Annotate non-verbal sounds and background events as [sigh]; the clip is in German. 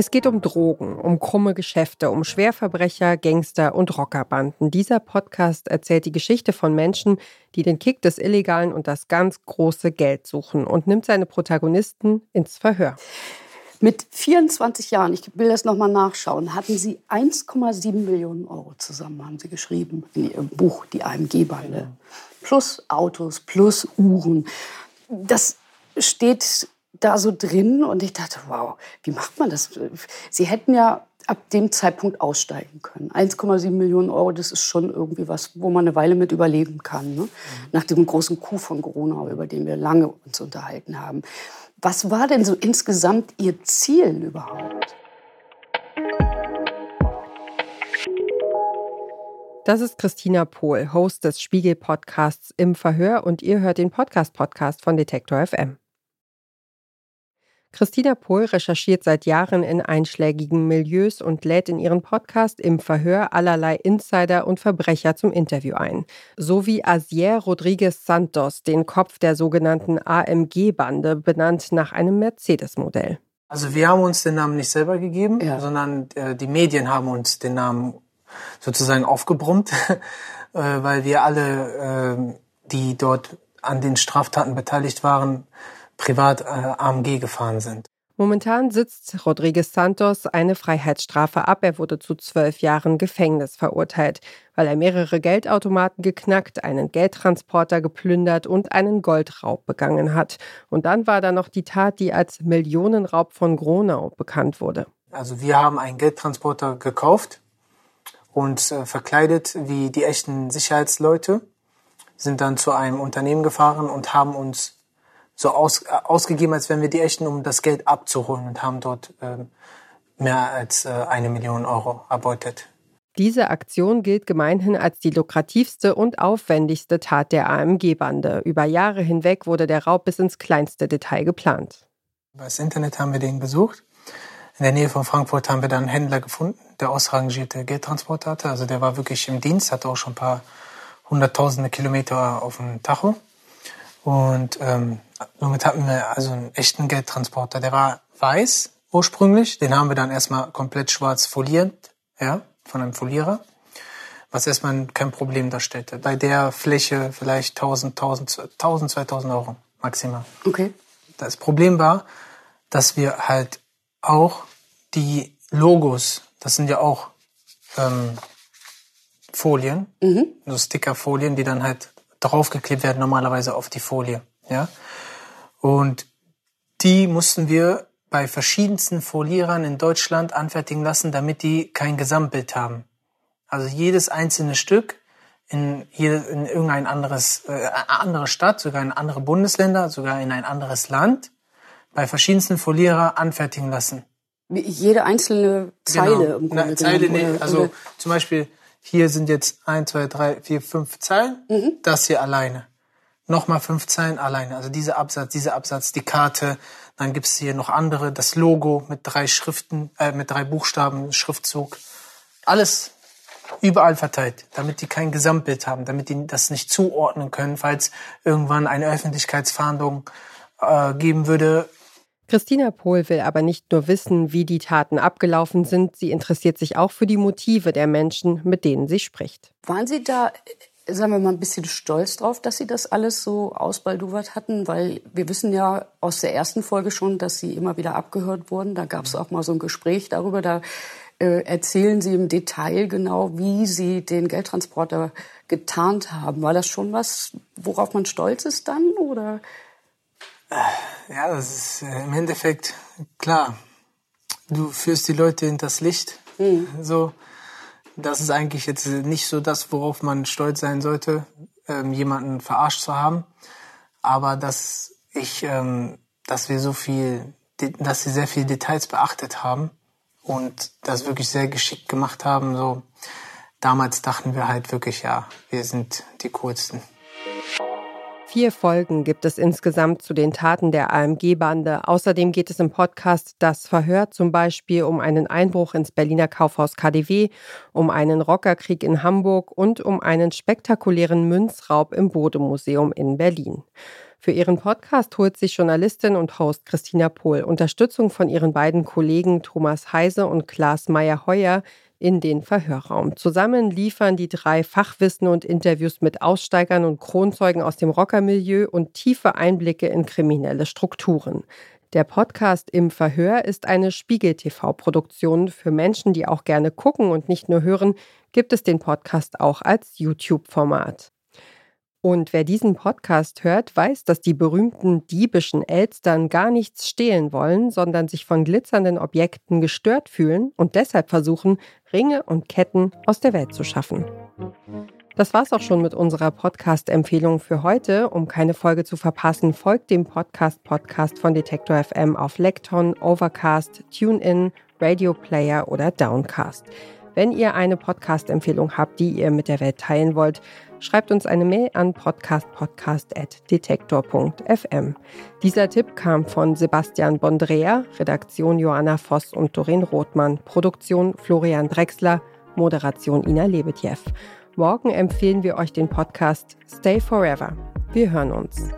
Es geht um Drogen, um krumme Geschäfte, um Schwerverbrecher, Gangster und Rockerbanden. Dieser Podcast erzählt die Geschichte von Menschen, die den Kick des Illegalen und das ganz große Geld suchen und nimmt seine Protagonisten ins Verhör. Mit 24 Jahren, ich will das nochmal nachschauen, hatten sie 1,7 Millionen Euro zusammen, haben sie geschrieben in ihrem Buch Die AMG-Bande. Plus Autos, plus Uhren. Das steht da so drin und ich dachte, wow, wie macht man das? Sie hätten ja ab dem Zeitpunkt aussteigen können. 1,7 Millionen Euro, das ist schon irgendwie was, wo man eine Weile mit überleben kann. Ne? Mhm. Nach dem großen Coup von Corona, über den wir lange uns unterhalten haben. Was war denn so insgesamt Ihr Ziel überhaupt? Das ist Christina Pohl, Host des Spiegel-Podcasts Im Verhör und ihr hört den Podcast-Podcast von Detektor FM. Christina Pohl recherchiert seit Jahren in einschlägigen Milieus und lädt in ihren Podcast im Verhör allerlei Insider und Verbrecher zum Interview ein. So wie Asier Rodriguez Santos, den Kopf der sogenannten AMG-Bande, benannt nach einem Mercedes-Modell. Also wir haben uns den Namen nicht selber gegeben, ja. sondern äh, die Medien haben uns den Namen sozusagen aufgebrummt, [laughs] äh, weil wir alle, äh, die dort an den Straftaten beteiligt waren, privat äh, AMG gefahren sind. Momentan sitzt Rodriguez Santos eine Freiheitsstrafe ab. Er wurde zu zwölf Jahren Gefängnis verurteilt, weil er mehrere Geldautomaten geknackt, einen Geldtransporter geplündert und einen Goldraub begangen hat. Und dann war da noch die Tat, die als Millionenraub von Gronau bekannt wurde. Also wir haben einen Geldtransporter gekauft und äh, verkleidet wie die echten Sicherheitsleute, sind dann zu einem Unternehmen gefahren und haben uns so aus, äh, ausgegeben, als wären wir die Echten, um das Geld abzuholen und haben dort ähm, mehr als äh, eine Million Euro erbeutet. Diese Aktion gilt gemeinhin als die lukrativste und aufwendigste Tat der AMG-Bande. Über Jahre hinweg wurde der Raub bis ins kleinste Detail geplant. Über das Internet haben wir den besucht. In der Nähe von Frankfurt haben wir dann einen Händler gefunden, der ausrangierte Geldtransport hatte. Also der war wirklich im Dienst, hatte auch schon ein paar hunderttausende Kilometer auf dem Tacho. Und ähm, somit hatten wir also einen echten Geldtransporter. Der war weiß ursprünglich. Den haben wir dann erstmal komplett schwarz foliert, ja, von einem Folierer. Was erstmal kein Problem darstellte. Bei der Fläche vielleicht 1000, 1000, 1000, 2000 Euro maximal. Okay. Das Problem war, dass wir halt auch die Logos, das sind ja auch ähm, Folien, mhm. so Stickerfolien, die dann halt draufgeklebt werden, normalerweise auf die Folie. Ja? Und die mussten wir bei verschiedensten Folierern in Deutschland anfertigen lassen, damit die kein Gesamtbild haben. Also jedes einzelne Stück in, jede, in irgendein anderes, äh, andere Stadt, sogar in andere Bundesländer, sogar in ein anderes Land, bei verschiedensten Folierer anfertigen lassen. Jede einzelne Zeile genau. im Grunde Na, Zeile, nee, also zum Beispiel hier sind jetzt ein, zwei, drei, vier, fünf Zeilen. Mhm. Das hier alleine. Nochmal fünf Zeilen alleine. Also dieser Absatz, dieser Absatz, die Karte. Dann gibt's hier noch andere, das Logo mit drei Schriften, äh, mit drei Buchstaben, Schriftzug. Alles überall verteilt, damit die kein Gesamtbild haben, damit die das nicht zuordnen können, falls irgendwann eine Öffentlichkeitsfahndung äh, geben würde, Christina Pohl will aber nicht nur wissen, wie die Taten abgelaufen sind, sie interessiert sich auch für die Motive der Menschen, mit denen sie spricht. Waren Sie da, sagen wir mal, ein bisschen stolz drauf, dass Sie das alles so ausbaldowert hatten? Weil wir wissen ja aus der ersten Folge schon, dass Sie immer wieder abgehört wurden. Da gab es auch mal so ein Gespräch darüber. Da äh, erzählen Sie im Detail genau, wie Sie den Geldtransporter getarnt haben. War das schon was, worauf man stolz ist dann? Oder? Ja, das ist äh, im Endeffekt klar. Du führst die Leute in das Licht. Mhm. So, das ist eigentlich jetzt nicht so das, worauf man stolz sein sollte, ähm, jemanden verarscht zu haben. Aber dass ich, ähm, dass wir so viel, dass sie sehr viele Details beachtet haben und das wirklich sehr geschickt gemacht haben. So, damals dachten wir halt wirklich, ja, wir sind die coolsten. Vier Folgen gibt es insgesamt zu den Taten der AMG-Bande. Außerdem geht es im Podcast Das Verhör zum Beispiel um einen Einbruch ins Berliner Kaufhaus KDW, um einen Rockerkrieg in Hamburg und um einen spektakulären Münzraub im Bodemuseum in Berlin. Für ihren Podcast holt sich Journalistin und Host Christina Pohl Unterstützung von ihren beiden Kollegen Thomas Heise und Klaas Meyer-Heuer in den Verhörraum. Zusammen liefern die drei Fachwissen und Interviews mit Aussteigern und Kronzeugen aus dem Rockermilieu und tiefe Einblicke in kriminelle Strukturen. Der Podcast im Verhör ist eine Spiegel-TV-Produktion. Für Menschen, die auch gerne gucken und nicht nur hören, gibt es den Podcast auch als YouTube-Format. Und wer diesen Podcast hört, weiß, dass die berühmten diebischen Elstern gar nichts stehlen wollen, sondern sich von glitzernden Objekten gestört fühlen und deshalb versuchen, Ringe und Ketten aus der Welt zu schaffen. Das war's auch schon mit unserer Podcast-Empfehlung für heute. Um keine Folge zu verpassen, folgt dem Podcast Podcast von Detektor FM auf Lekton, Overcast, TuneIn, Radio Player oder Downcast. Wenn ihr eine Podcast-Empfehlung habt, die ihr mit der Welt teilen wollt, schreibt uns eine Mail an podcastpodcast.detektor.fm. Dieser Tipp kam von Sebastian Bondrea, Redaktion Joanna Voss und Doreen Rothmann, Produktion Florian Drexler, Moderation Ina Lebetjew. Morgen empfehlen wir euch den Podcast Stay Forever. Wir hören uns.